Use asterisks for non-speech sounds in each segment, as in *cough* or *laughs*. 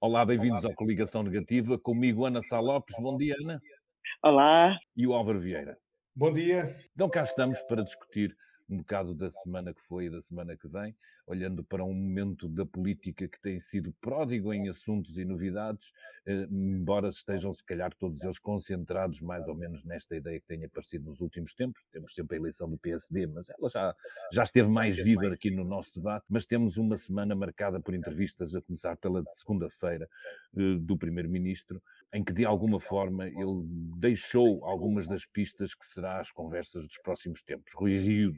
Olá, bem-vindos ao Coligação Negativa. Comigo, Ana Sá Lopes. Bom dia, Ana. Olá. E o Álvaro Vieira. Bom dia. Então cá estamos para discutir um bocado da semana que foi e da semana que vem, olhando para um momento da política que tem sido pródigo em assuntos e novidades, eh, embora estejam, se calhar, todos eles concentrados mais ou menos nesta ideia que tem aparecido nos últimos tempos. Temos sempre a eleição do PSD, mas ela já, já esteve mais viva aqui no nosso debate. Mas temos uma semana marcada por entrevistas, a começar pela de segunda-feira, eh, do Primeiro-Ministro, em que, de alguma forma, ele deixou algumas das pistas que será as conversas dos próximos tempos. Rui Rio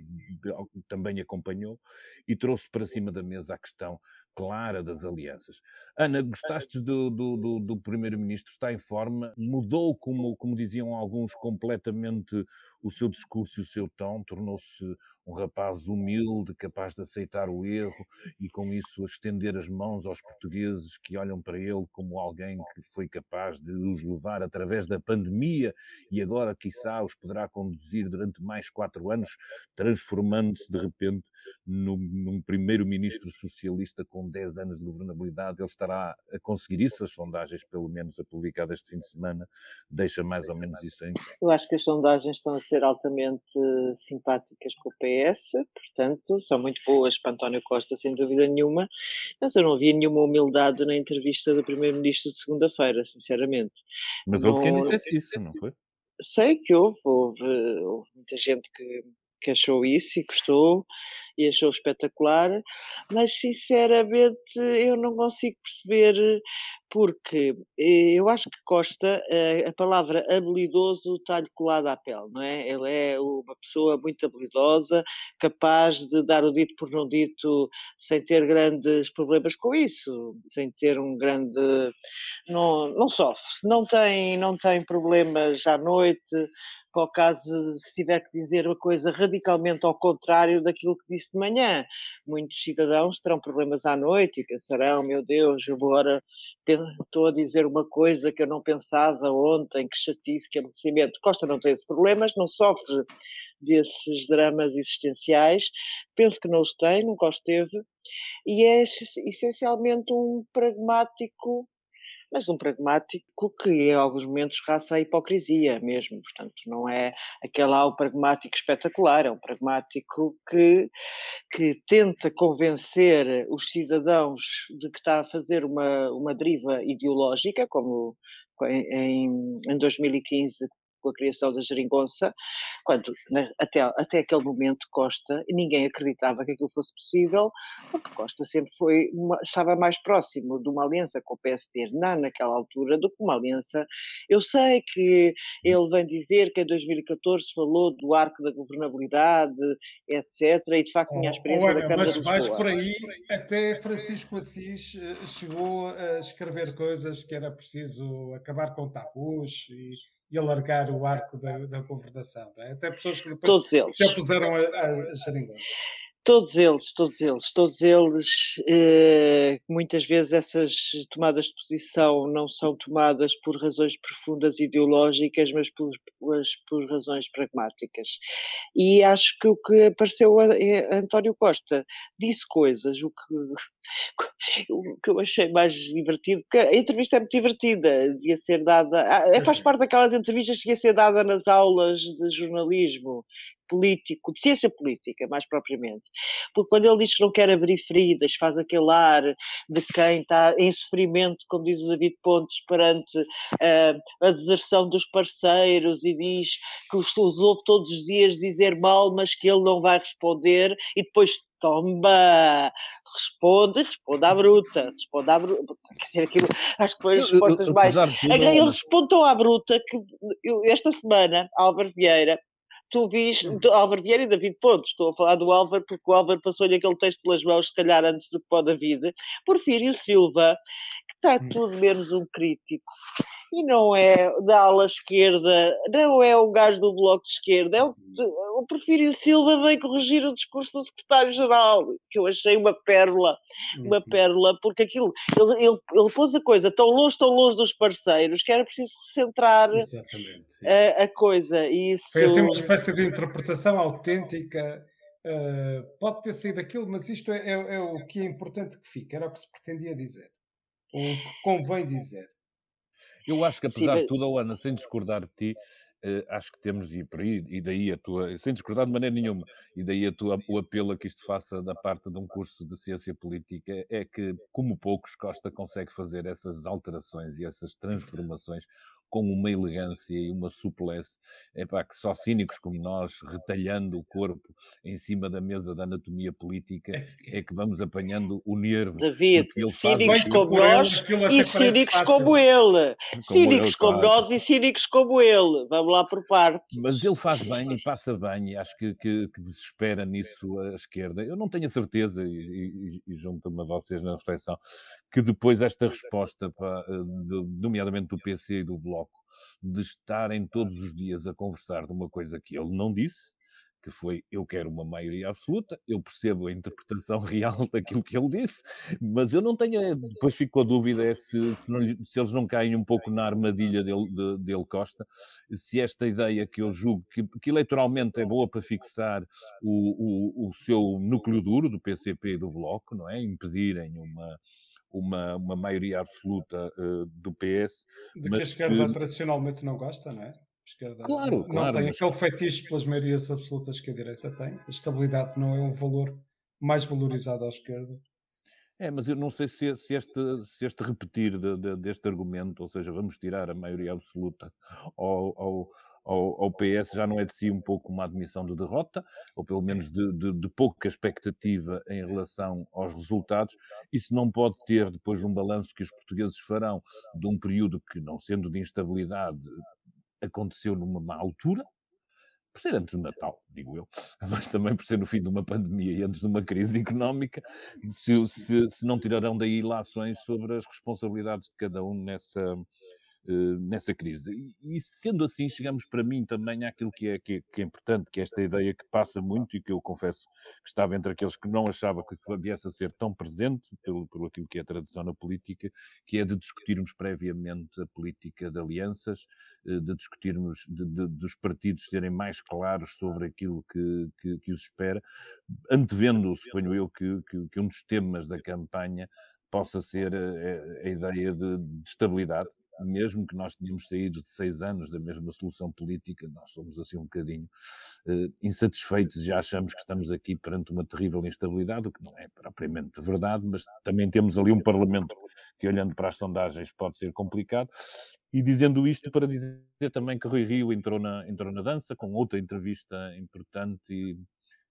também acompanhou e trouxe para cima da mesa a questão clara das alianças. Ana, gostaste do, do, do, do Primeiro-Ministro? Está em forma? Mudou, como, como diziam alguns, completamente o seu discurso e o seu tom? Tornou-se um rapaz humilde, capaz de aceitar o erro e, com isso, estender as mãos aos portugueses que olham para ele como alguém que foi capaz de os levar através da pandemia e agora, quiçá, os poderá conduzir durante mais quatro anos, transformando-se de repente num, num primeiro-ministro socialista com 10 anos de governabilidade. Ele estará a conseguir isso? As sondagens, pelo menos a publicada este fim de semana, deixa mais ou menos isso em. Eu acho que as sondagens estão a ser altamente simpáticas com o PS, portanto, são muito boas para António Costa, sem dúvida nenhuma, mas eu não vi nenhuma humildade na entrevista do Primeiro-Ministro de segunda-feira, sinceramente. Mas houve não... quem dissesse isso, não foi? Sei que houve, houve, houve muita gente que, que achou isso e gostou e achou espetacular, mas sinceramente eu não consigo perceber porque eh, eu acho que Costa, eh, a palavra habilidoso está-lhe colada à pele, não é? Ele é uma pessoa muito habilidosa, capaz de dar o dito por não dito sem ter grandes problemas com isso, sem ter um grande. Não, não sofre, não tem, não tem problemas à noite, para o caso se tiver que dizer uma coisa radicalmente ao contrário daquilo que disse de manhã. Muitos cidadãos terão problemas à noite e pensarão, meu Deus, agora estou a dizer uma coisa que eu não pensava ontem, que chatice, que aborrecimento. Costa não tem esses problemas, não sofre desses dramas existenciais, penso que não os tem, nunca os teve, e é essencialmente um pragmático mas um pragmático que em alguns momentos raça a hipocrisia mesmo, portanto não é aquele ao pragmático espetacular, é um pragmático que, que tenta convencer os cidadãos de que está a fazer uma, uma deriva ideológica, como em, em 2015 com a criação da geringonça, quando né, até, até aquele momento Costa, ninguém acreditava que aquilo fosse possível, porque Costa sempre foi uma, estava mais próximo de uma aliança com o PSD na, naquela altura do que uma aliança. Eu sei que ele vem dizer que em 2014 falou do arco da governabilidade, etc., e de facto tinha a experiência oh, da Câmara Mas vais por aí, até Francisco Assis eh, chegou a escrever coisas que era preciso acabar com tabus e e alargar o arco da, da governação. É? Até pessoas que depois se opuseram a, a, a Todos eles, todos eles, todos eles, eh, muitas vezes essas tomadas de posição não são tomadas por razões profundas ideológicas, mas por, por, por razões pragmáticas. E acho que o que apareceu a António Costa disse coisas, o que, *laughs* o que eu achei mais divertido, porque a entrevista é muito divertida, devia ser dada, ah, é, faz parte daquelas entrevistas que devia ser dada nas aulas de jornalismo, político, de ciência política, mais propriamente. Porque quando ele diz que não quer abrir feridas, faz aquele ar de quem está em sofrimento, como diz o David Pontes, perante uh, a deserção dos parceiros e diz que os, os ouve todos os dias dizer mal, mas que ele não vai responder e depois Tomba! Responde, responde à bruta. Responde à bruta. Quer dizer, aquilo, acho que foi as respostas mais. Ele responde tão à bruta que eu, esta semana, Álvaro Vieira, tu vis Álvaro Vieira e David Pontes, estou a falar do Álvaro porque o Álvaro passou-lhe aquele texto pelas mãos, se calhar antes do que pode David, Porfírio Silva, que está hum. tudo menos um crítico, e não é da ala esquerda, não é o gajo do Bloco de Esquerda, é o, o Porfírio Silva vem corrigir o discurso do secretário-geral, que eu achei uma pérola, uma uhum. pérola, porque aquilo, ele, ele, ele pôs a coisa tão longe, tão longe dos parceiros, que era preciso centrar a, a, coisa. E isso... Foi assim uma espécie de interpretação autêntica. Uh, pode ter sido aquilo, mas isto é, é, é o que é importante que fique, era o que se pretendia dizer. o que convém dizer. Eu acho que apesar Sim, de tudo, Ana, sem discordar de ti, Uh, acho que temos e por aí, e daí a tua, sem discordar de maneira nenhuma, e daí a tua, o apelo a que isto faça da parte de um curso de ciência política é que, como poucos, Costa consegue fazer essas alterações e essas transformações com uma elegância e uma suplesse, é para que só cínicos como nós, retalhando o corpo em cima da mesa da anatomia política, é, é que vamos apanhando o nervo. David, ele cínicos como nós e cínicos como ele. Como cínicos como claro. nós e cínicos como ele. Vamos lá por parte. Mas ele faz bem e passa bem, e acho que, que, que desespera nisso a esquerda. Eu não tenho a certeza, e, e, e junto-me a vocês na reflexão, que depois esta resposta, para, nomeadamente do PC e do Bloco, de estarem todos os dias a conversar de uma coisa que ele não disse, que foi eu quero uma maioria absoluta, eu percebo a interpretação *laughs* real daquilo que ele disse, mas eu não tenho, depois fico com a dúvida é se, se, não, se eles não caem um pouco na armadilha dele, de, dele Costa, se esta ideia que eu julgo que, que eleitoralmente é boa para fixar o, o, o seu núcleo duro do PCP e do Bloco, não é? Impedirem uma uma, uma maioria absoluta uh, do PS. De que a esquerda que... tradicionalmente não gosta, não é? Esquerda claro, não, claro, não tem mas... aquele fetiche pelas maiorias absolutas que a direita tem. A estabilidade não é um valor mais valorizado à esquerda. É, mas eu não sei se, se, este, se este repetir de, de, deste argumento, ou seja, vamos tirar a maioria absoluta ao, ao, ao, ao, PS já não é de si um pouco uma admissão de derrota, ou pelo menos de, de, de, pouca expectativa em relação aos resultados. Isso não pode ter, depois de um balanço que os portugueses farão de um período que, não sendo de instabilidade, aconteceu numa má altura, por ser antes do Natal, digo eu, *laughs* mas também por ser no fim de uma pandemia e antes de uma crise económica, se, se, se não tirarão daí ilações sobre as responsabilidades de cada um nessa, nessa crise. E, e, sendo assim, chegamos para mim também àquilo que é, que é, que, é, importante, que é esta ideia que passa muito e que eu confesso que estava entre aqueles que não achava que viesse a ser tão presente pelo, pelo aquilo que é a tradição na política, que é de discutirmos previamente a política de alianças, eh, de discutirmos, de, de, dos partidos serem mais claros sobre aquilo que, que, que os espera, antevendo, suponho eu, que, que, um dos temas da campanha possa ser a, a ideia de, de estabilidade, mesmo que nós tenhamos saído de seis anos da mesma solução política, nós somos assim um bocadinho uh, insatisfeitos, já achamos que estamos aqui perante uma terrível instabilidade, o que não é propriamente verdade, mas também temos ali um Parlamento que, olhando para as sondagens, pode ser complicado. E dizendo isto para dizer também que Rui Rio entrou na, entrou na dança com outra entrevista importante e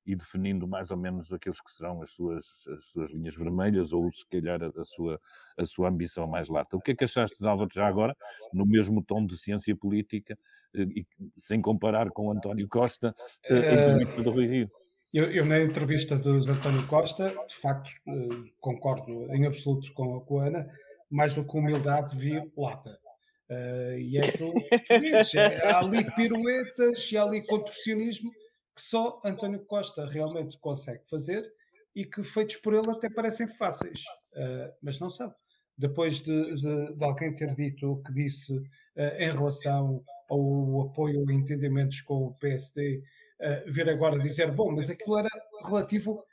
e definindo mais ou menos aqueles que serão as suas, as suas linhas vermelhas ou, se calhar, a, a, sua, a sua ambição mais lata. O que é que achaste, Álvaro, já agora, no mesmo tom de ciência política, eh, e, sem comparar com António Costa, a eh, entrevista do Rui Rio? Eu, eu, na entrevista de, António Costa, de facto, eh, concordo em absoluto com, com a Ana, mais do que humildade vi lata. Uh, e é que dizes, é, há ali piruetas e há ali contorcionismo que só António Costa realmente consegue fazer e que feitos por ele até parecem fáceis, uh, mas não são. Depois de, de, de, alguém ter dito o que disse uh, em relação ao apoio ou entendimentos com o PSD, uh, eh, vir agora dizer, bom, mas aquilo era relativo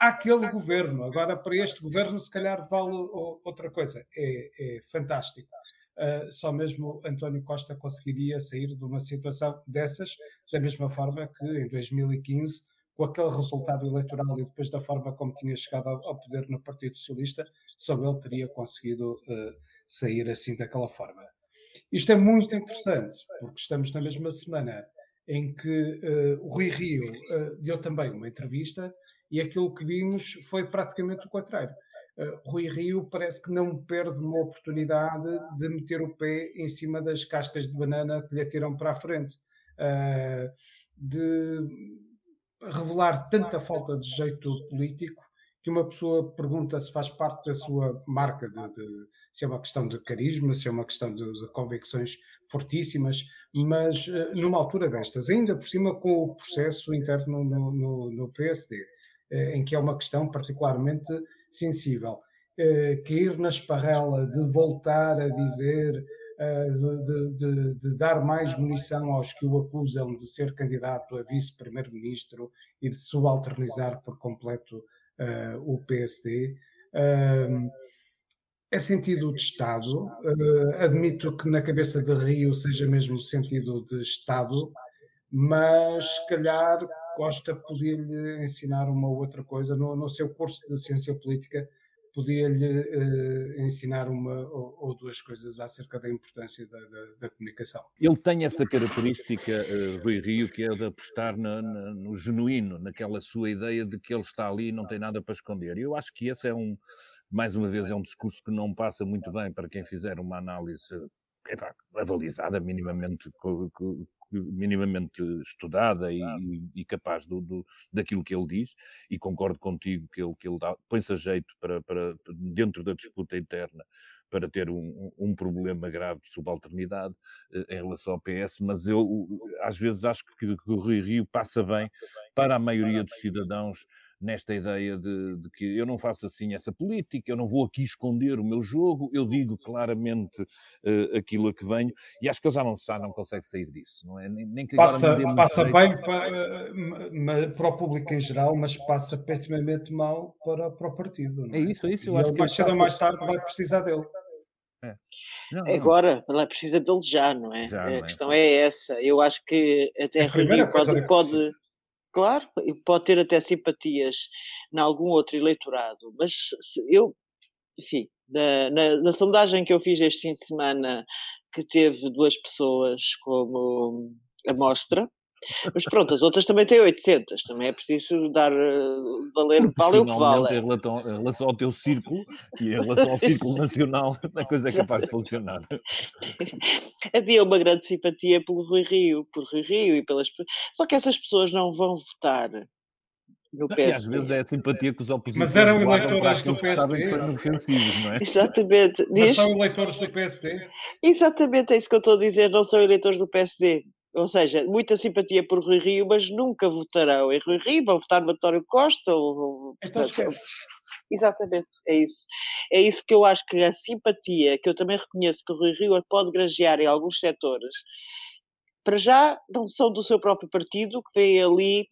àquele governo, agora para este governo se calhar vale outra coisa. É, é fantástico. Uh, só mesmo António Costa conseguiria sair de uma situação dessas, da mesma forma que em 2015, com aquele resultado eleitoral e depois da forma como tinha chegado ao, poder no Partido Socialista, só ele teria conseguido uh, sair assim daquela forma. Isto é muito interessante, porque estamos na mesma semana em que uh, o Rui Rio deu também uma entrevista e aquilo que vimos foi praticamente o contrário uh, Rui Rio parece que não perde uma oportunidade de meter o pé em cima das cascas de banana que lhe atiram para a frente. Uh, de revelar tanta falta de jeito político que uma pessoa pergunta se faz parte da sua marca, de, de, se é uma questão de carisma, se é uma questão de, de convicções fortíssimas, mas uh, numa altura destas, ainda por cima com o processo interno no, no, no PSD, em que é uma questão particularmente sensível. Uh, cair na esparrela de voltar a dizer, uh, de, de, de, dar mais munição aos que o acusam de ser candidato a vice-primeiro-ministro e de subalternizar por completo uh, o PSD. é sentido de Estado. Admito que na cabeça de Rio seja mesmo sentido de Estado, mas se calhar Costa podia-lhe ensinar uma outra coisa no, no seu curso de Ciência Política podia-lhe uh, ensinar uma ou, ou, duas coisas acerca da importância da, da, da comunicação. Ele tem essa característica, uh, Rui Rio, que é de apostar no genuíno, naquela sua ideia de que ele está ali e não tem nada para esconder. Eu acho que esse é um, mais uma vez, é um discurso que não passa muito bem para quem fizer uma análise epá, avalizada, minimamente minimamente estudada e, e capaz do, do, daquilo que ele diz, e concordo contigo que ele, que ele põe-se a jeito para, para, dentro da disputa interna para ter um, um, problema grave de subalternidade eh, em relação ao PS, mas eu às vezes acho que, que o Rio Rio passa bem para a maioria dos cidadãos nesta ideia de, de, que eu não faço assim essa política, eu não vou aqui esconder o meu jogo, eu digo claramente uh, aquilo a que venho, e acho que ele já não, já não consegue sair disso, não é? Nem, nem que passa passa bem para, para, o público em geral, mas passa pessimamente mal para, para o partido. É? é? isso, é isso. Eu e acho que mais cedo ou mais tarde vai precisar dele. É. Não, não. Agora, ela precisa dele já, não é? Já, a é? questão é essa. Eu acho que até a Rio pode, pode, Claro, pode ter até simpatias em algum outro eleitorado, mas eu, enfim, na, na, na, sondagem que eu fiz este fim de semana, que teve duas pessoas como amostra, mas pronto, as outras também têm 800, também é preciso dar, uh, valer, *laughs* vale o que vale. Em relação, em relação ao teu círculo e em relação ao círculo nacional, *laughs* a coisa é capaz de funcionar. *laughs* Havia uma grande simpatia pelo Rui Rio, por Rui Rio e pelas Só que essas pessoas não vão votar no PSD. E às vezes é a simpatia que os opositores Mas eram eleitores do PSD. são ofensivos, não é? Exatamente. Mas são eleitores do PSD. Exatamente, é isso que eu estou a dizer, não são eleitores do PSD. Ou seja, muita simpatia por Rui Rio, mas nunca votarão em Rui Rio, vão votar no António Costa. Ou, então esquece. Exatamente, é isso. É isso que eu acho que a simpatia, que eu também reconheço que o Rui Rio pode granjear em alguns setores, para já não são do seu próprio partido, que vem ali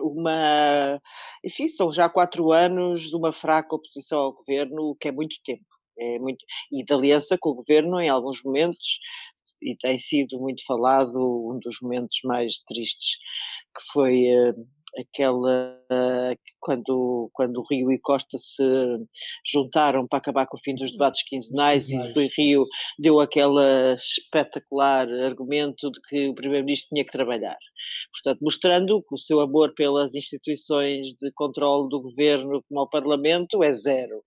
uma. Enfim, são já quatro anos de uma fraca oposição ao governo, o que é muito tempo. É muito, e de aliança com o governo em alguns momentos, e tem sido muito falado um dos momentos mais tristes, que foi uh, aquela uh, quando, quando Rio e Costa se juntaram para acabar com o fim dos debates quinzenais e Rui Rio deu aquele espetacular argumento de que o Primeiro-Ministro tinha que trabalhar. Portanto, mostrando que o seu amor pelas instituições de controle do governo como ao Parlamento é zero.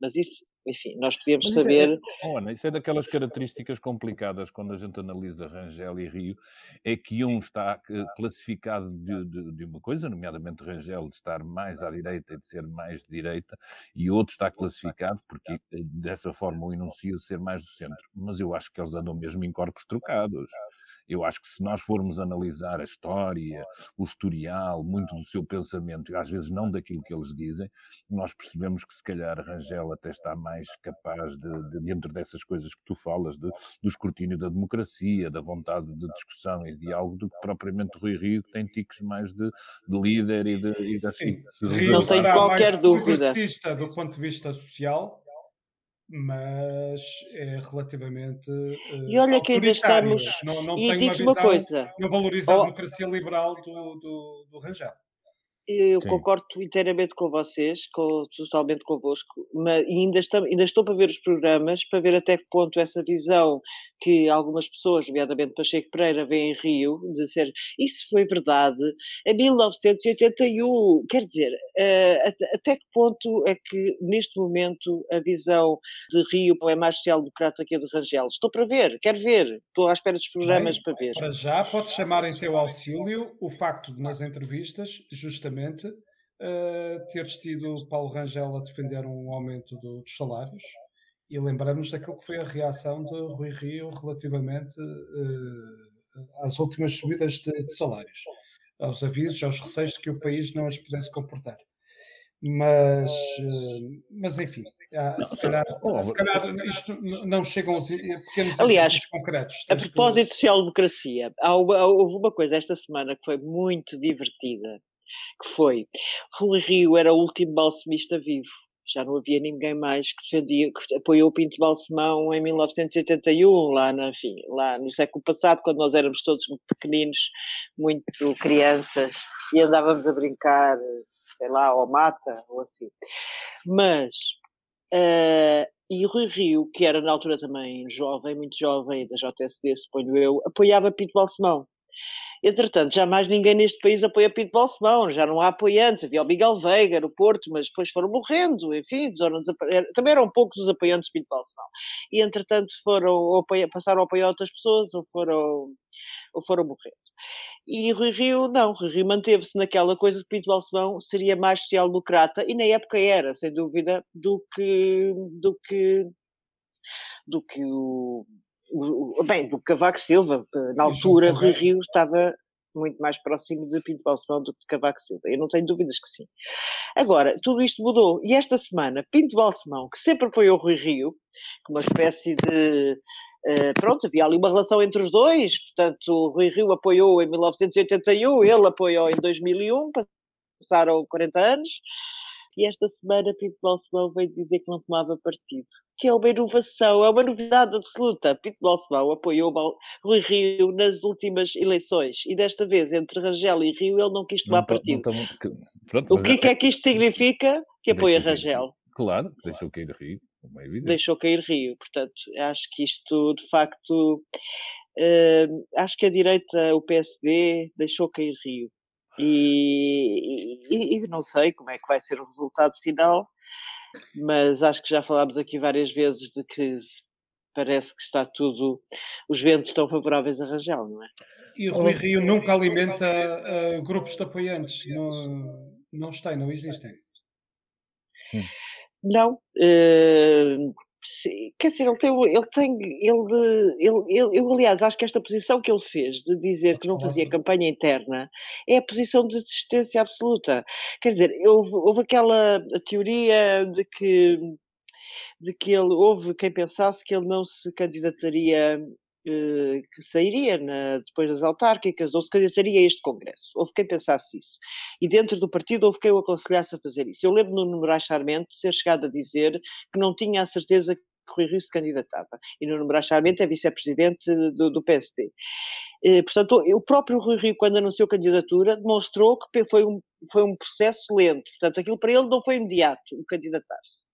Mas isso enfim, nós podíamos é saber. É, oh, Ana, isso é daquelas características complicadas quando a gente analisa Rangel e Rio, é que um está eh, classificado de, de, de, uma coisa, nomeadamente Rangel, de estar mais à direita e de ser mais de direita, e outro está classificado, porque eh, dessa forma o enuncia de ser mais do centro. Mas eu acho que eles andam mesmo em corpos trocados. Eu acho que se nós formos analisar a história, o historial, muito do seu pensamento, e às vezes não daquilo que eles dizem, nós percebemos que se calhar Rangel até está mais capaz de, de dentro dessas coisas que tu falas, de, do escrutínio da democracia, da vontade de discussão e diálogo, do que propriamente Rui Rio, que tem tiques mais de, de líder e, de, e da Sim, Rio não tenho qualquer dúvida. do ponto de vista social, mas é relativamente uh, e olha que ainda estamos não, não e tem uma visão, uma coisa. não valoriza a democracia liberal do, do, do Rangel. Eu Sim. concordo inteiramente com vocês, com, totalmente convosco, mas ainda, estou, ainda estou para ver os programas, para ver até que ponto essa visão que algumas pessoas, nomeadamente Pacheco Pereira, vêem em Rio, de ser isso foi verdade em 1981. Quer dizer, uh, até que ponto é que neste momento a visão de Rio é mais social-democrata que a de Rangel? Estou para ver, quero ver, estou à espera dos programas Bem, para ver. Para já, pode chamar em teu auxílio o facto de nas entrevistas, justamente uh, teres tido Paulo Rangel a defender um aumento do, dos salários e lembramos daquilo que foi a reação de Rui Rio relativamente uh, às últimas subidas de, de, salários, aos avisos, aos receios de que o país não as pudesse comportar. Mas, uh, mas enfim, há, se, calhar, se calhar isto não chegam aos pequenos Aliás, concretos. A propósito de social-democracia, houve uma coisa esta semana que foi muito divertida, que foi Rui Rio era o último balsemista vivo. Já não havia ninguém mais que defendia, que apoiou o Pinto Balsemão em 1981, lá, na, enfim, lá no século passado, quando nós éramos todos muito pequeninos, muito crianças, e andávamos a brincar, sei lá, ou mata, ou assim. Mas, uh, e Rui Rio, que era na altura também jovem, muito jovem, da JSD, suponho eu, apoiava Pinto Balsemão. Entretanto, já mais ninguém neste país apoia Pinto Balsemão, já não há apoiantes. Havia o Miguel Veiga no Porto, mas depois foram morrendo, enfim, também eram poucos os apoiantes de Pinto Balsemão. E entretanto foram, passaram a apoiar outras pessoas ou foram, ou foram morrendo. E Rui Rio, não, Rui Rio manteve-se naquela coisa de Pinto Balsemão seria mais social-democrata, e na época era, sem dúvida, do que, do que, do que o, o, bem, do Cavaco Silva, na altura Rui Rio estava muito mais próximo de Pinto Balsemão do que de Cavaco Silva. Eu não tenho dúvidas que sim. Agora, tudo isto mudou. E esta semana, Pinto Balsemão, que sempre apoiou Rui Rio, uma espécie de. Uh, pronto, havia ali uma relação entre os dois, portanto, Rui Rio apoiou em 1981, ele apoiou em 2001, passaram 40 anos, e esta semana Pinto Balsemão veio dizer que não tomava partido que é uma inovação, é uma novidade absoluta. Pinto Balsemão apoiou Rui Rio nas últimas eleições e desta vez, entre Rangel e Rio, ele não quis tomar não, partido. Não, não, pronto, o que é, é, que isto significa? Que apoia Rangel. Claro, deixou cair Rio, como é evidente. Deixou cair Rio, portanto, acho que isto, de facto, uh, acho que a direita, o PSD, deixou cair Rio. E, e, e não sei como é que vai ser o resultado final, mas acho que já falámos aqui várias vezes de que parece que está tudo, os ventos estão favoráveis a Rangel, não é? E o Rui Rio nunca alimenta uh, grupos de apoiantes, não, não está, não existem. Não, uh, quer dizer, ele tem, ele tem, ele, ele, ele, eu aliás acho que esta posição que ele fez de dizer que não fazia campanha interna é a posição de desistência absoluta. Quer dizer, houve, houve aquela teoria de que de que ele houve quem pensasse que ele não se candidataria que sairia na, depois das autárquicas ou se candidataria a este Congresso. Houve quem pensasse isso. E dentro do partido houve quem o aconselhasse a fazer isso. Eu lembro no Numerais Charmento ter chegado a dizer que não tinha a certeza que Rui Rio se candidatava. E no Numerais Charmento é vice-presidente do, do PSD. Eh, portanto, o próprio Rui Rio, quando anunciou candidatura, demonstrou que foi um, foi um processo lento. Portanto, aquilo para ele não foi imediato, o candidatar-se.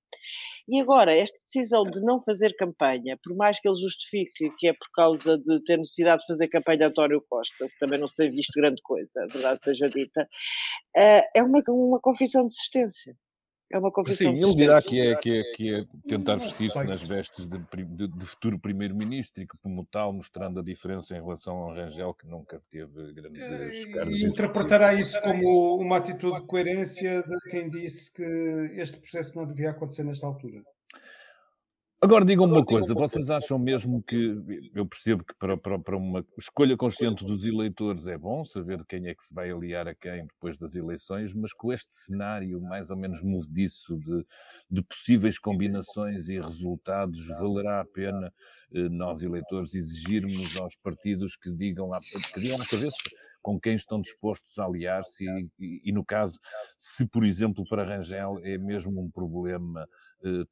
E agora, esta decisão de não fazer campanha, por mais que ele justifique que é por causa de ter necessidade de fazer campanha a António Costa, que também não se tem visto grande coisa, verdade seja dita, eh, é uma, uma confissão de existência. É uma confissão. Sim, ele dirá que é, que é, que é tentar vestir-se nas vestes de, de, de futuro primeiro-ministro e que, como tal, mostrando a diferença em relação ao Rangel, que nunca teve grandes eh, cargos. E interpretará isso como uma atitude de coerência de quem disse que este processo não devia acontecer nesta altura. Agora digam uma coisa, vocês acham mesmo que, eu percebo que para, para, para, uma escolha consciente dos eleitores é bom saber quem é que se vai aliar a quem depois das eleições, mas com este cenário mais ou menos movediço de, de possíveis combinações e resultados, valerá a pena eh, nós eleitores exigirmos aos partidos que digam, lá, que digam à cabeça com quem estão dispostos a aliar-se e, e, e, no caso, se por exemplo para Rangel é mesmo um problema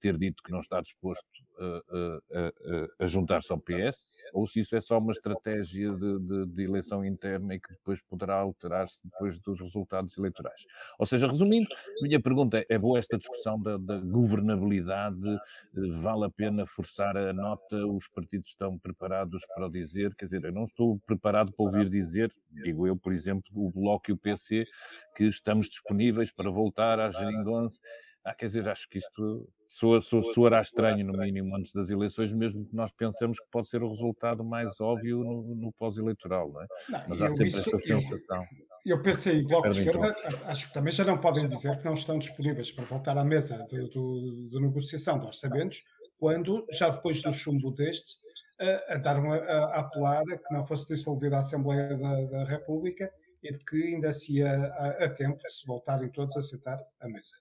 ter dito que não está disposto a, a, juntar-se ao PS, ou se isso é só uma estratégia de, de, de eleição interna e que depois poderá alterar-se depois dos resultados eleitorais. Ou seja, resumindo, minha pergunta é, é boa esta discussão da, da governabilidade, vale a pena forçar a nota, os partidos estão preparados para o dizer, quer dizer, eu não estou preparado para ouvir dizer, digo eu, por exemplo, o Bloco e o PC, que estamos disponíveis para voltar à geringonça, ah, quer dizer, acho que isto soa, soa, soará estranho, no mínimo, antes das eleições, mesmo que nós pensemos que pode ser o resultado mais óbvio no, no pós-eleitoral, não é? Não, Mas há sempre isso, esta sensação. Eu, eu pensei em Bloco de Esquerda, acho que também já não podem dizer que não estão disponíveis para voltar à mesa de, de, de negociação de orçamentos, quando, já depois do chumbo deste, a, a dar uma, a, a apelar que não fosse dissolvida a Assembleia da, da República e de que ainda se ia a, a tempo de se voltarem todos a sentar à mesa.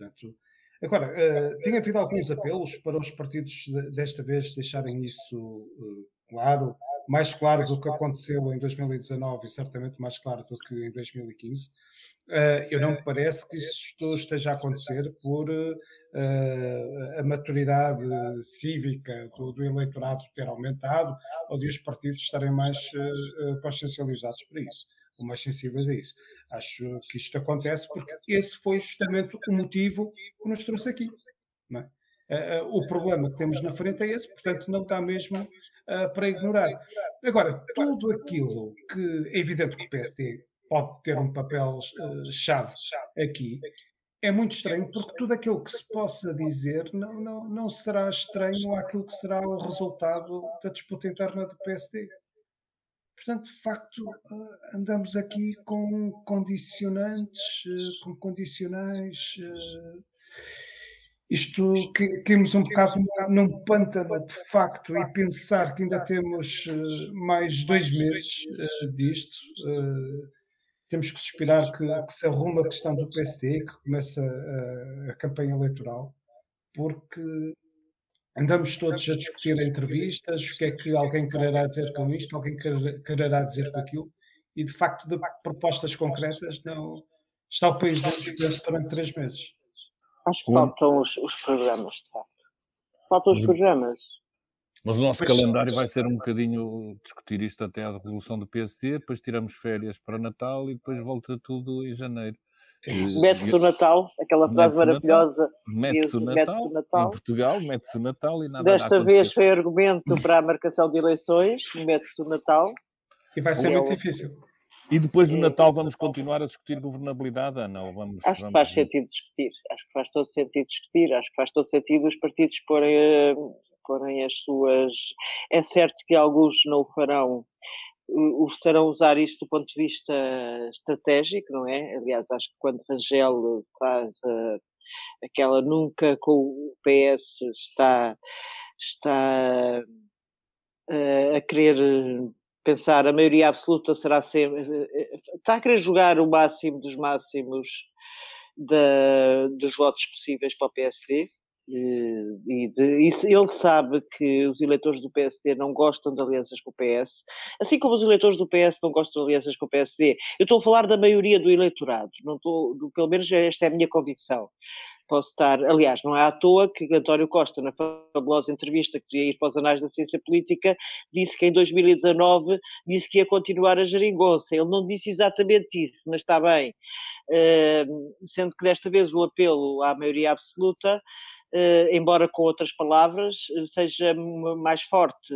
Portanto, agora, uh, tem havido alguns apelos para os partidos desta vez deixarem isso uh, claro, mais claro do que aconteceu em 2019 e certamente mais claro do que em 2015. Uh, eu não me parece que isto esteja a acontecer por uh, a maturidade cívica do, do, eleitorado ter aumentado ou de os partidos estarem mais uh, consciencializados para isso, mais sensíveis a isso. Acho que isto acontece porque esse foi justamente o motivo que nos trouxe aqui. É? Uh, o problema que temos na frente é esse, portanto, não está mesmo para ignorar. Agora, tudo aquilo que é evidente que o PSD pode ter um papel-chave aqui, é muito estranho, porque tudo aquilo que se possa dizer não, não, não será estranho àquilo que será o resultado da disputa interna do PSD. Portanto, de facto, andamos aqui com condicionantes, com condicionais isto que caímos um bocado num pântano de facto e pensar que ainda temos mais dois meses disto. Temos que suspirar que, que, se arruma a questão do PST, que começa a, a, campanha eleitoral, porque andamos todos a discutir entrevistas, o que é que alguém quererá dizer com isto, alguém quererá dizer com aquilo, e de facto de propostas concretas não está o país em suspenso durante três meses. Acho que faltam os, os, programas, de facto. Faltam os programas. Mas o nosso pois calendário vai ser um bocadinho discutir isto até à resolução do PSD, depois tiramos férias para Natal e depois volta tudo em janeiro. Mete-se o Natal, aquela frase maravilhosa. Mete-se o Natal, mete Natal, em Portugal, mete-se o Natal e nada Desta vez foi argumento *laughs* para a marcação de eleições, mete-se o Natal. E vai ser e muito difícil. E depois do Natal vamos continuar a discutir governabilidade, Ana? Ou vamos, acho que faz sentido discutir. Acho que faz todo sentido discutir. Acho que faz todo sentido os partidos porem, eh, porem as suas. É certo que alguns não o farão, os estarão a usar isto do ponto de vista estratégico, não é? Aliás, acho que quando Rangel faz uh, aquela nunca com o PS está, está uh, a querer pensar a maioria absoluta será sempre. Eh, está a querer jogar o máximo dos máximos dos votos possíveis para o PSD. E, de, ele sabe que os eleitores do PSD não gostam de alianças com o PS, assim como os eleitores do PS não gostam de alianças com o PSD. Eu estou a falar da maioria do eleitorado, não estou, pelo menos esta é a minha convicção posso estar. Aliás, não é à toa que António Costa, na fabulosa entrevista que podia ir para os anais da ciência política, disse que em 2019 disse que ia continuar a geringonça. Ele não disse exatamente isso, mas está bem. Uh, sendo que desta vez o apelo à maioria absoluta embora com outras palavras, seja mais forte,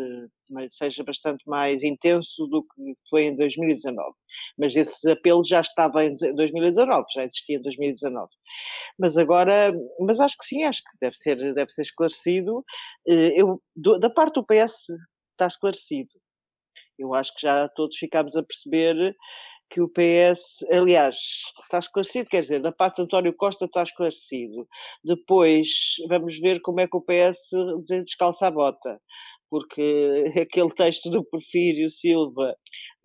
seja bastante mais intenso do que foi em 2019. Mas esse apelo já estava em 2019, já existia em 2019. Mas agora, mas acho que sim, acho que deve ser, deve ser esclarecido. Uh, eu, da parte do PS está esclarecido. Eu acho que já todos ficámos a perceber que o PS, aliás, está esclarecido, quer dizer, da parte de António Costa está esclarecido. Depois vamos ver como é que o PS descalça a bota, porque *laughs* aquele texto do Porfírio Silva,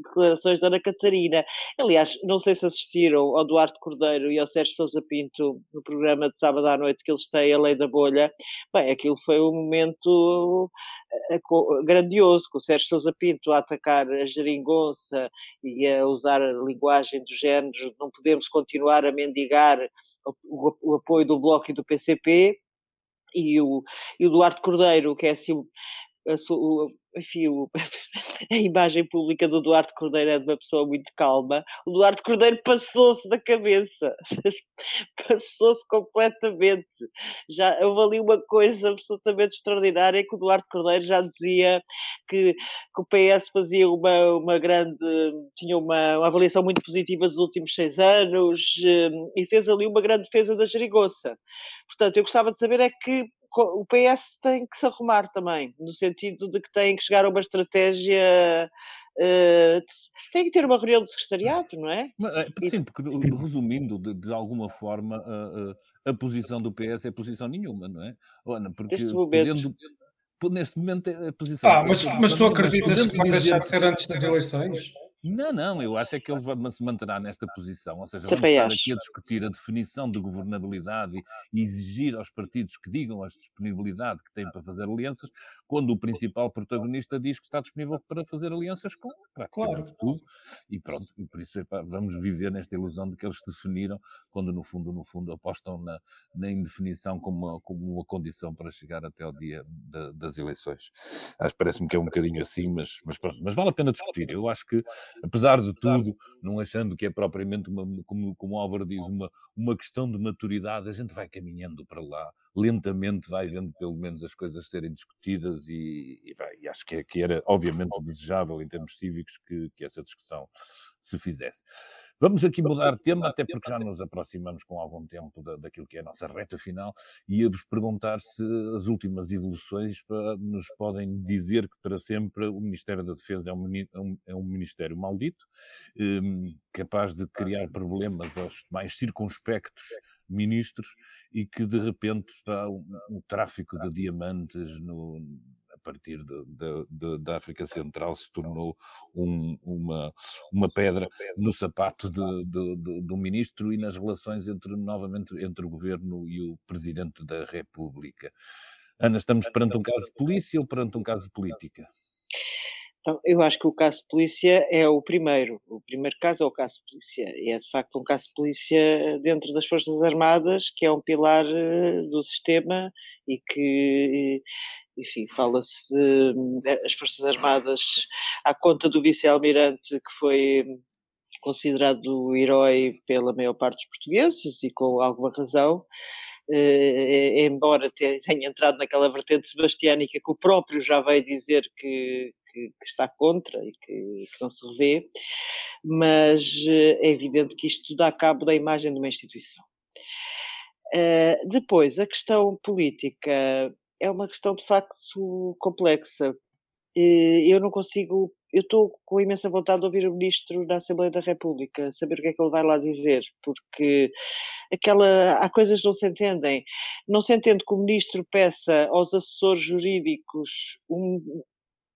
declarações da Ana Catarina, aliás, não sei se assistiram ao Duarte Cordeiro e ao Sérgio Sousa Pinto no programa de sábado à noite que eles têm, a Lei da Bolha, bem, aquilo foi um momento grandioso, com o Sérgio Sousa Pinto a atacar a geringonça e a usar a linguagem dos géneros, não podemos continuar a mendigar o apoio do Bloco e do PCP, e o, e o Duarte Cordeiro, que é assim a, enfim, *laughs* a imagem pública do Duarte Cordeiro é de uma pessoa muito calma. O Duarte Cordeiro passou-se da cabeça, *laughs* passou-se completamente. Já houve ali uma coisa absolutamente extraordinária que o Duarte Cordeiro já dizia que, que o PS fazia uma, uma grande, tinha uma, uma, avaliação muito positiva dos últimos seis anos eh, e fez ali uma grande defesa da gerigoça. Portanto, eu gostava de saber é que o PS tem que se arrumar também, no sentido de que tem que chegar a uma estratégia. Uh, tem que ter uma reunião de secretariado, não é? Eh, sim, porque resumindo de, de alguma forma a, a, a, posição do PS é posição nenhuma, não é? Ana, porque neste momento, podendo, neste momento é a posição. Ah, mas, mas tu acreditas que vai deixar de ser antes das eleições? Não, não, eu acho é que ele se manterá nesta posição, ou seja, vamos Também estar acho. aqui a discutir a definição de governabilidade e exigir aos partidos que digam a disponibilidade que têm para fazer alianças, quando o principal protagonista diz que está disponível para fazer alianças com praticamente claro. tudo, e pronto, e por isso vamos viver nesta ilusão de que eles definiram, quando no fundo, no fundo, apostam na, na indefinição como uma, como uma condição para chegar até ao dia das eleições. Acho parece-me que é um bocadinho assim, mas, mas, mas vale a pena discutir. Eu acho que apesar de tudo, não achando que é propriamente, uma, como, como o Álvaro diz, uma, uma questão de maturidade, a gente vai caminhando para lá, lentamente vai vendo pelo menos as coisas serem discutidas e, e, e acho que, é, que era obviamente desejável em termos cívicos que, que essa discussão se fizesse. Vamos aqui mudar de tema, até porque já nos aproximamos com algum tempo da, daquilo que é a nossa reta final, e ia-vos perguntar se as últimas evoluções nos podem dizer que para sempre o Ministério da Defesa é um, é um é Ministério maldito, um, capaz de criar problemas aos mais circunspectos ministros e que de repente há um, um tráfico de diamantes no, partir de, de, de, da África Central se tornou um, uma, uma pedra no sapato do ministro e nas relações entre, novamente, entre o governo e o presidente da República. Ana, estamos perante um caso de polícia ou perante um caso de política? Então, eu acho que o caso de polícia é o primeiro. O primeiro caso é o caso de polícia. E é de facto um caso de polícia dentro das Forças Armadas, que é um pilar eh, do sistema e que enfim, fala-se das Forças Armadas à conta do vice-almirante que foi considerado herói pela maior parte dos portugueses e com alguma razão, eh, embora tenha entrado naquela vertente sebastiânica que o próprio já veio dizer que, que, que está contra e que, que, não se revê, mas eh, é evidente que isto dá cabo da imagem de uma instituição. Uh, depois, a questão política é uma questão de facto complexa. Eu não consigo, eu estou com imensa vontade de ouvir o Ministro da Assembleia da República, saber o que é que ele vai lá dizer, porque aquela, há coisas que não se entendem. Não se entende que o Ministro peça aos assessores jurídicos um,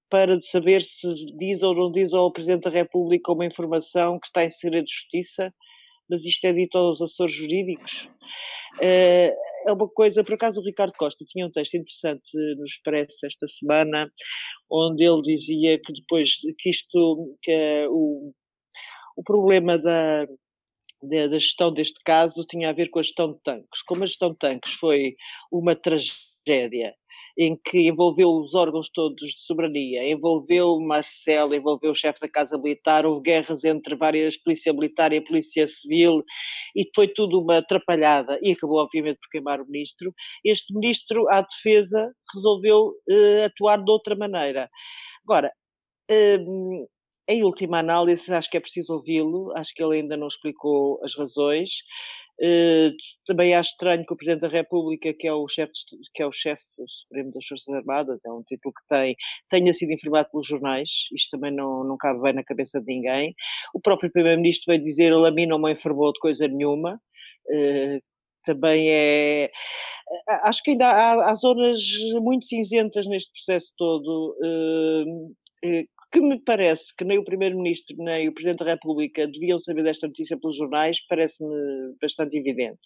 para saber se diz ou não diz ao Presidente da República uma informação que está em segredo de justiça, mas isto é dito aos assessores jurídicos. Uh, é uma coisa, por acaso o Ricardo Costa tinha um texto interessante no Expresso esta semana, onde ele dizia que depois que isto, que é o, o problema da, da, da, gestão deste caso tinha a ver com a gestão de tanques. Como a gestão de tanques foi uma tragédia em que envolveu os órgãos todos de soberania, envolveu Marcelo, envolveu o chefe da Casa Militar, houve guerras entre várias polícia militar e polícia civil e foi tudo uma atrapalhada e acabou obviamente por queimar o ministro. Este ministro à defesa resolveu uh, atuar de outra maneira. Agora, uh, em última análise, acho que é preciso ouvi-lo, acho que ele ainda não explicou as razões. Uh, também acho estranho que o Presidente da República, que é o chefe que é o chefe supremo das Forças Armadas, é um título que tem, tenha sido informado pelos jornais. Isto também não, não cabe bem na cabeça de ninguém. O próprio Primeiro-Ministro veio dizer: ele a mim não me informou de coisa nenhuma. Uh, também é. Acho que ainda há, há, zonas muito cinzentas neste processo todo. Que me parece que nem o Primeiro-Ministro nem o Presidente da República deviam saber desta notícia pelos jornais, parece-me bastante evidente.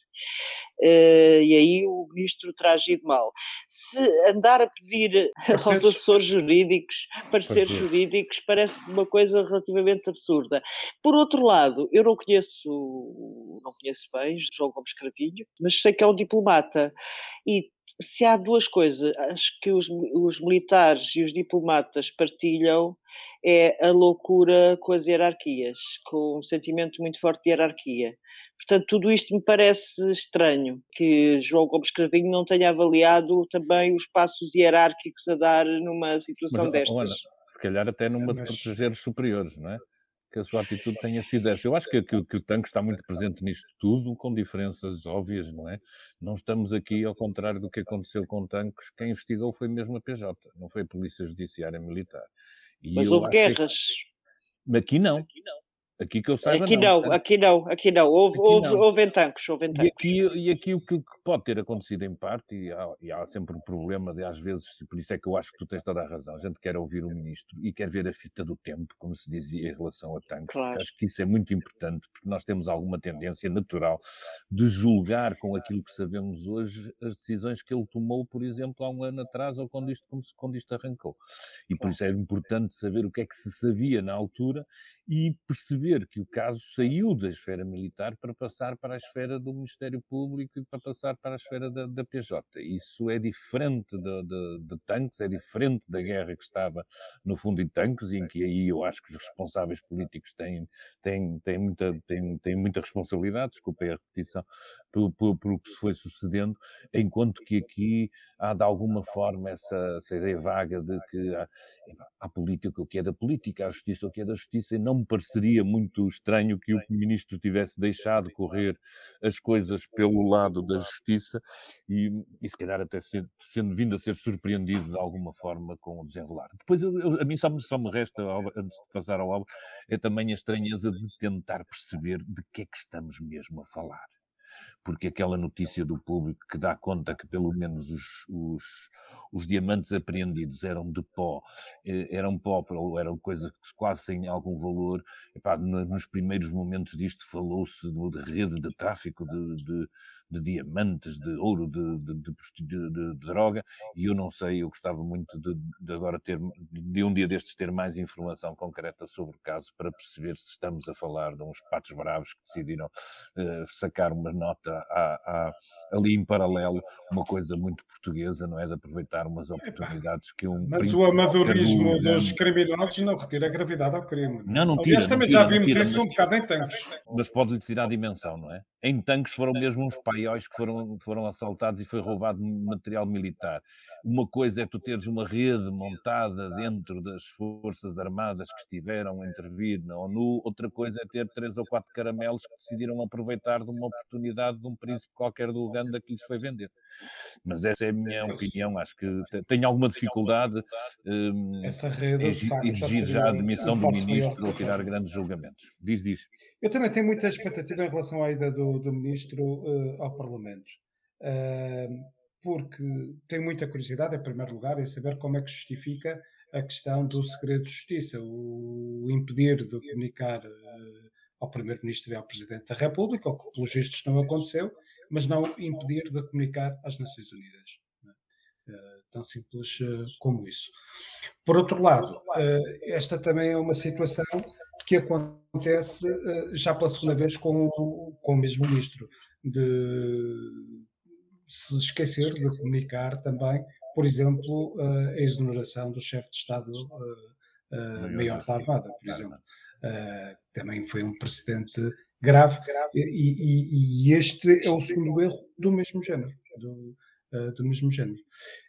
Uh, e aí o Ministro terá agido mal. Se andar a pedir Pareceres... aos assessores jurídicos, pareceres Parece. jurídicos, parece uma coisa relativamente absurda. Por outro lado, eu não conheço, não conheço bem João Gomes Cravinho, mas sei que é um diplomata e se há duas coisas que os, os militares e os diplomatas partilham é a loucura com as hierarquias, com um sentimento muito forte de hierarquia. Portanto, tudo isto me parece estranho, que João Gomes Cravinho não tenha avaliado também os passos hierárquicos a dar numa situação Mas, destas. Olha, se calhar até numa de proteger os superiores, não é? Que a sua atitude tenha sido essa. Eu acho que, que, que o tanque está muito presente nisto tudo, com diferenças óbvias, não é? Não estamos aqui, ao contrário do que aconteceu com tanques, quem investigou foi mesmo a PJ, não foi a Polícia Judiciária Militar. E Mas houve guerras. Que... Aqui não. Aqui não. Aqui que eu saiba, aqui não, não aqui não, aqui não. Houve, aqui houve, não. houve em tanques, houve em tanques. E aqui, e aqui o que pode ter acontecido em parte, e há, e há sempre o um problema de às vezes, por isso é que eu acho que tu tens toda a razão, a gente quer ouvir o ministro e quer ver a fita do tempo, como se dizia em relação a tanques, claro. acho que isso é muito importante, porque nós temos alguma tendência natural de julgar com aquilo que sabemos hoje as decisões que ele tomou, por exemplo, há um ano atrás ou quando isto, quando isto arrancou. E por isso é importante saber o que é que se sabia na altura e perceber que o caso saiu da esfera militar para passar para a esfera do Ministério Público e para passar para a esfera da, da PJ. Isso é diferente de, de, de, tanques, é diferente da guerra que estava no fundo em tanques, e em que aí eu acho que os responsáveis políticos têm, têm, têm, muita, têm, têm muita responsabilidade, desculpem a repetição, pelo, pelo, pelo que se foi sucedendo, enquanto que aqui há de alguma forma essa, essa ideia vaga de que há, há política o que é da política, há justiça o que é da justiça, e não me pareceria muito estranho que o ministro tivesse deixado correr as coisas pelo lado da justiça e, e se calhar até sendo, sendo vindo a ser surpreendido de alguma forma com o desenrolar. Depois, eu, eu, a mim só me, só me resta, antes de passar ao álbum, é também a estranheza de tentar perceber de que é que estamos mesmo a falar porque aquela notícia do público que dá conta que pelo menos os, os, os diamantes apreendidos eram de pó, eh, eram pó ou eram coisas que quase sem algum valor, Epá, nos primeiros momentos disto falou-se de rede de tráfico de, de de diamantes, de ouro, de, de, droga, e eu não sei, eu gostava muito de, agora ter, de um dia destes ter mais informação concreta sobre o caso para perceber se estamos a falar de uns patos bravos que decidiram uh, sacar uma nota ali em paralelo, uma coisa muito portuguesa, não é? De aproveitar umas oportunidades que um. Mas o amadorismo dos criminosos não retira a gravidade ao crime. Não, não tira. Aliás, também tira, já vimos tira, isso mas, um bocado em tanques. Mas pode-lhe tirar a dimensão, não é? Em tanques foram mesmo uns paióis que foram, foram assaltados e foi roubado material militar. Uma coisa é tu teres uma rede montada dentro das Forças Armadas que estiveram a intervir na ONU, outra coisa é ter três ou quatro caramelos que decidiram aproveitar de uma oportunidade de um príncipe qualquer do Uganda que lhes foi vender. Mas essa é a minha opinião, acho que tenho alguma dificuldade um, essa rede, exigir já a demissão do ministro ou tirar grandes julgamentos. Diz, diz. Eu também tenho muita expectativa em relação à ida do, do ministro uh, ao Parlamento. Uh, porque tenho muita curiosidade, em primeiro lugar, em saber como é que justifica a questão do segredo de justiça, o impedir de comunicar uh, ao Primeiro-Ministro e ao Presidente da República, o que pelos vistos não aconteceu, mas não impedir de comunicar às Nações Unidas. Uh, tão simples uh, como isso. Por outro lado, esta também é uma situação que acontece já pela segunda vez com, com o mesmo Ministro, de se esquecer de comunicar também, por exemplo, a exoneração do chefe de Estado Maior da Armada, por exemplo. Uh, também foi um precedente grave e, e, e, este é o segundo erro do mesmo género. Do, uh, do mesmo género.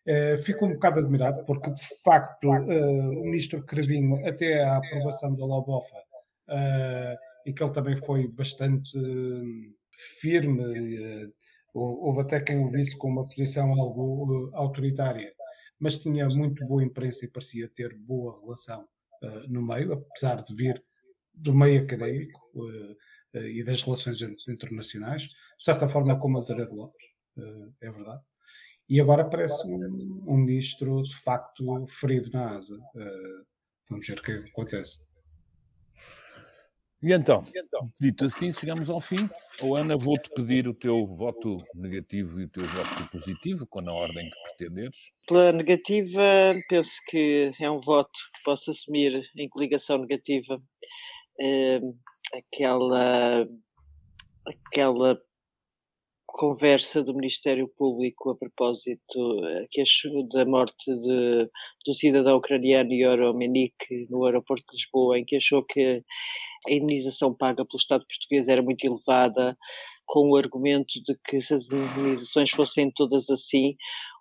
Uh, fico um bocado admirado porque, de facto, o ministro Cravinho, até à aprovação da Lobofa, e que ele também foi bastante firme Houve até quem o visse com uma posição algo autoritária, mas tinha muito boa imprensa e parecia ter boa relação uh, no meio, apesar de vir do meio académico uh, e das relações internacionais, de certa forma como Azaredo Lopes, é verdade. E agora parece um, um, ministro de facto ferido na asa. vamos ver o que acontece. E então, dito assim, chegamos ao fim. Oh, Ana, vou-te pedir o teu voto negativo e o teu voto positivo, com a ordem que pretenderes. Pela negativa, penso que é um voto que posso assumir em coligação negativa aquela, aquela conversa do Ministério Público a propósito eh, que achou da morte de, do cidadão ucraniano Yoro Menik no aeroporto de Lisboa, em que achou que a indenização paga pelo Estado português era muito elevada, com o argumento de que se as indenizações fossem todas assim,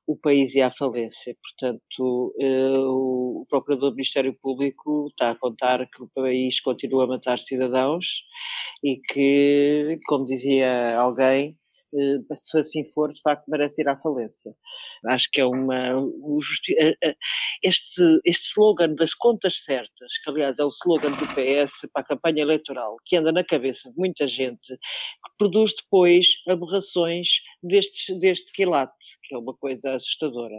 o país ia à falência. Portanto, eh, o Procurador do Ministério Público está a contar que o país continua a matar cidadãos e que, como dizia alguém, se assim for, de facto merece ir à falência. Acho que é uma. Este, este slogan das contas certas, que aliás é o slogan do PS para a campanha eleitoral, que anda na cabeça de muita gente, que produz depois aberrações deste, deste quilate, que é uma coisa assustadora.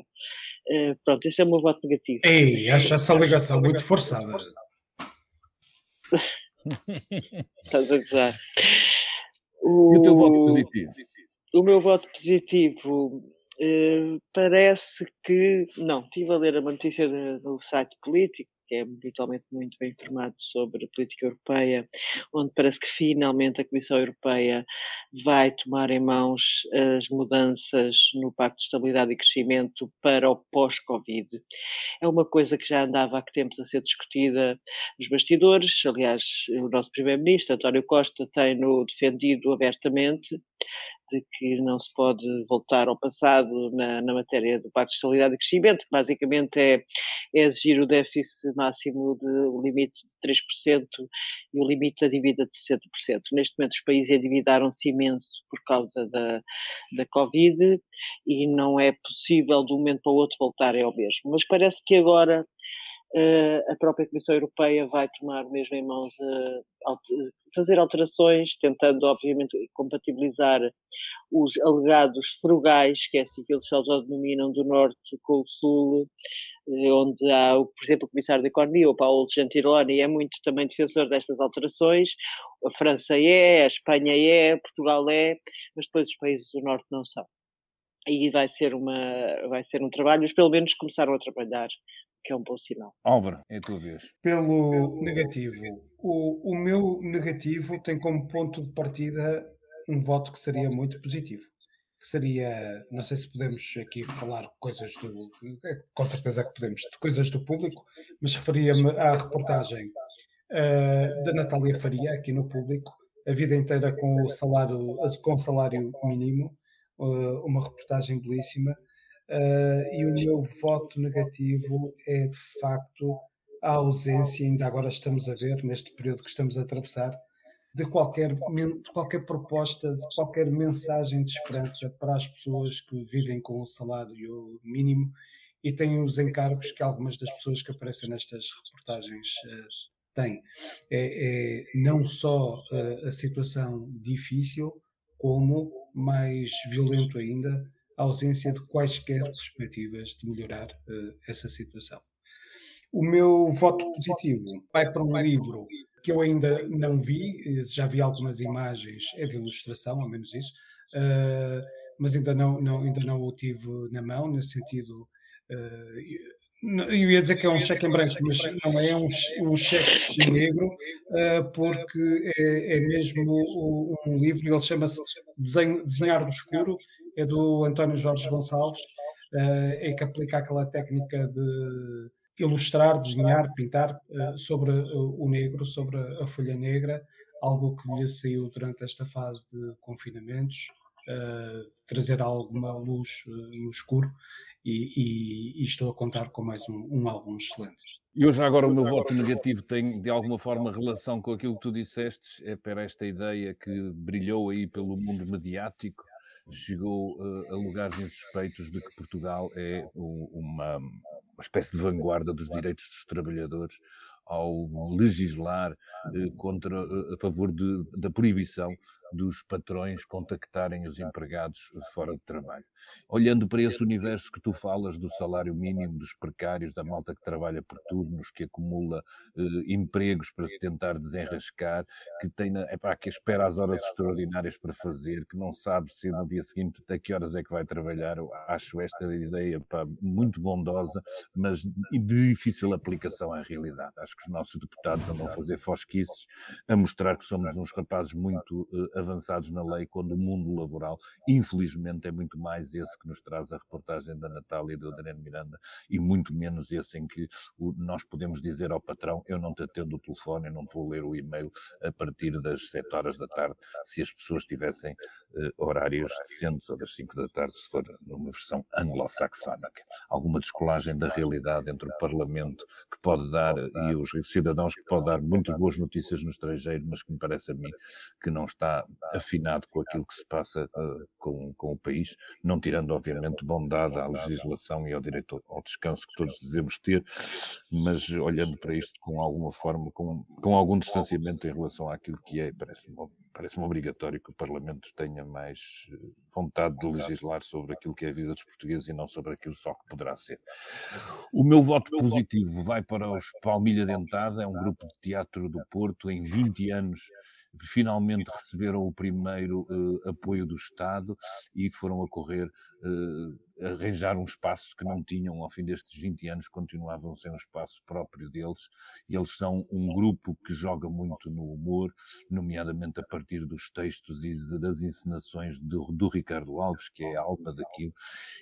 Uh, pronto, esse é o meu voto negativo. Ei, acho essa ligação muito forçada. *laughs* Estás a gozar. O... E o teu voto positivo? O meu voto positivo uh, parece que. Não, estive a ler a notícia do site político que é habitualmente muito bem informado sobre a política europeia, onde parece que finalmente a Comissão Europeia vai tomar em mãos as mudanças no Pacto de Estabilidade e Crescimento para o pós-Covid. É uma coisa que já andava há tempos a ser discutida nos bastidores, aliás, o nosso Primeiro-Ministro, António Costa, tem-no defendido abertamente, de que não se pode voltar ao passado na, na matéria do Pacto de Estabilidade e Crescimento, que basicamente é, é exigir o déficit máximo de o limite de 3% e o limite da dívida de 60%. Neste momento os países endividaram-se imenso por causa da, da Covid e não é possível de um momento para o outro voltarem ao mesmo. Mas parece que agora a própria Comissão Europeia vai tomar mesmo em mãos uh, fazer alterações, tentando obviamente compatibilizar os alegados frugais, que é assim que eles se autodenominam do Norte com o Sul, onde há, por exemplo, o Comissário da Economia, o Paulo Gentiloni, é muito também defensor destas alterações, a França é, a Espanha é, Portugal é, mas depois os países do Norte não são. E vai ser uma vai ser um trabalho, mas pelo menos começaram a trabalhar que é um bom sinal. Álvaro, é a tua vez. Pelo negativo. O, o meu negativo tem como ponto de partida um voto que seria muito positivo. Que seria, não sei se podemos aqui falar coisas do. Com certeza que podemos, de coisas do público, mas referia-me à reportagem uh, da Natália Faria, aqui no público, a vida inteira com o salário, com o salário mínimo, uh, uma reportagem belíssima Uh, e o meu voto negativo é de facto a ausência, ainda agora estamos a ver, neste período que estamos a atravessar, de qualquer, de qualquer proposta, de qualquer mensagem de esperança para as pessoas que vivem com o salário mínimo e têm os encargos que algumas das pessoas que aparecem nestas reportagens uh, têm. É, é não só uh, a situação difícil, como mais violento ainda a ausência de quaisquer perspectivas de melhorar uh, essa situação. O meu voto positivo vai para um livro que eu ainda não vi, eh, já vi algumas imagens, é de ilustração, ao menos isso, uh, mas ainda não, não, ainda não o tive na mão, nesse sentido. Uh, eu ia dizer que é um cheque em branco, mas não é um, um cheque negro, uh, porque é, é mesmo um livro, ele chama-se Desenhar do Escuro, é do António Jorge Gonçalves, é que aplica aquela técnica de ilustrar, desenhar, pintar eh, sobre eh, o negro, sobre a folha negra, algo que lhe saiu durante esta fase de confinamentos, trazer alguma luz no escuro e, e, e, estou a contar com mais um, um álbum excelente. E hoje agora o meu voto negativo tem de alguma forma relação com aquilo que tu disseste, é para esta ideia que brilhou aí pelo mundo mediático, chegou uh, a lugares insuspeitos de que Portugal é uma, uma espécie de vanguarda dos direitos dos trabalhadores ao legislar eh, contra, eh, a favor de, da proibição dos patrões contactarem os empregados fora de trabalho. Olhando para esse universo que tu falas do salário mínimo, dos precários, da malta que trabalha por turnos, que acumula eh, empregos para se tentar desenrascar, que tem, epá, que espera as horas extraordinárias para fazer, que não sabe se no dia seguinte a que horas é que vai trabalhar, Eu acho esta ideia epá, muito bondosa, mas de difícil aplicação à realidade. Acho que os nossos deputados andam a fazer fosquices, a mostrar que somos uns rapazes muito uh, avançados na lei, quando o mundo laboral, infelizmente, é muito mais esse que nos traz a reportagem da Natália e do Adriano Miranda, e muito menos esse em que o, nós podemos dizer ao patrão: eu não te atendo o telefone, eu não te vou ler o e-mail a partir das 7 horas da tarde, se as pessoas tivessem uh, horários decentes, ou das 5 da tarde, se for numa versão anglo-saxónica. Alguma descolagem da realidade entre o Parlamento que pode dar e os cidadãos que pode dar muitas boas notícias no estrangeiro, mas que me parece a mim que não está afinado com aquilo que se passa uh, com, com o país, não tirando, obviamente, bondade à legislação e ao direito ao descanso que todos devemos ter, mas olhando para isto com alguma forma, com, com algum distanciamento em relação àquilo que é, parece-me parece obrigatório que o Parlamento tenha mais eh, vontade de legislar sobre aquilo que é a vida dos portugueses e não sobre aquilo só que poderá ser. O meu voto positivo vai para os Palmilha Dentada, é um grupo de teatro do Porto, em 20 anos finalmente receberam o primeiro uh, apoio do Estado e foram a correr uh, arranjar um espaço que não tinham ao fim destes 20 anos, continuavam sem um espaço próprio deles, e eles são um grupo que joga muito no humor, nomeadamente a partir dos textos e das encenações do, do Ricardo Alves, que é a alma daquilo,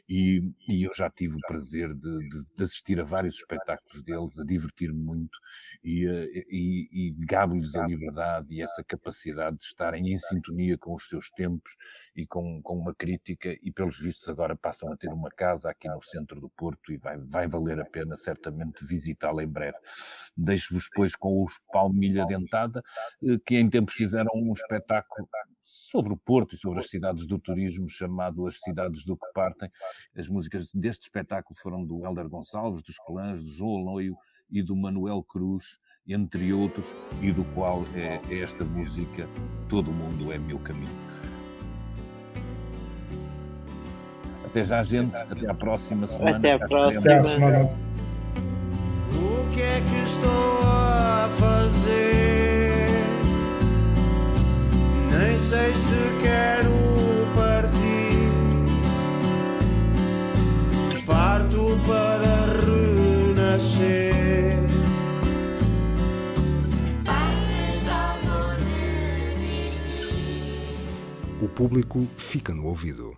e, e eu já tive o prazer de, de, de, assistir a vários espetáculos deles, a divertir-me muito, e, e, e gabo-lhes a liberdade e essa capacidade de estarem em sintonia com os seus tempos e com, com uma crítica, e pelos vistos agora passam a ter ter uma casa aqui no centro do Porto e vai, vai valer a pena certamente visitá-la em breve. Deixo-vos, pois, com os Palmilha Dentada, eh, que em tempos fizeram um espetáculo sobre o Porto e sobre as cidades do turismo, chamado As Cidades do que Partem. As músicas deste espetáculo foram do Helder Gonçalves, dos Colãs, do João Aloio e do Manuel Cruz, entre outros, e do qual é, é esta música Todo Mundo é Meu Caminho. Até já, gente. Até à próxima semana. Até à próxima. Até à semana. O que é que estou a fazer? Nem sei se quero partir. Parto para renascer. O público fica no ouvido.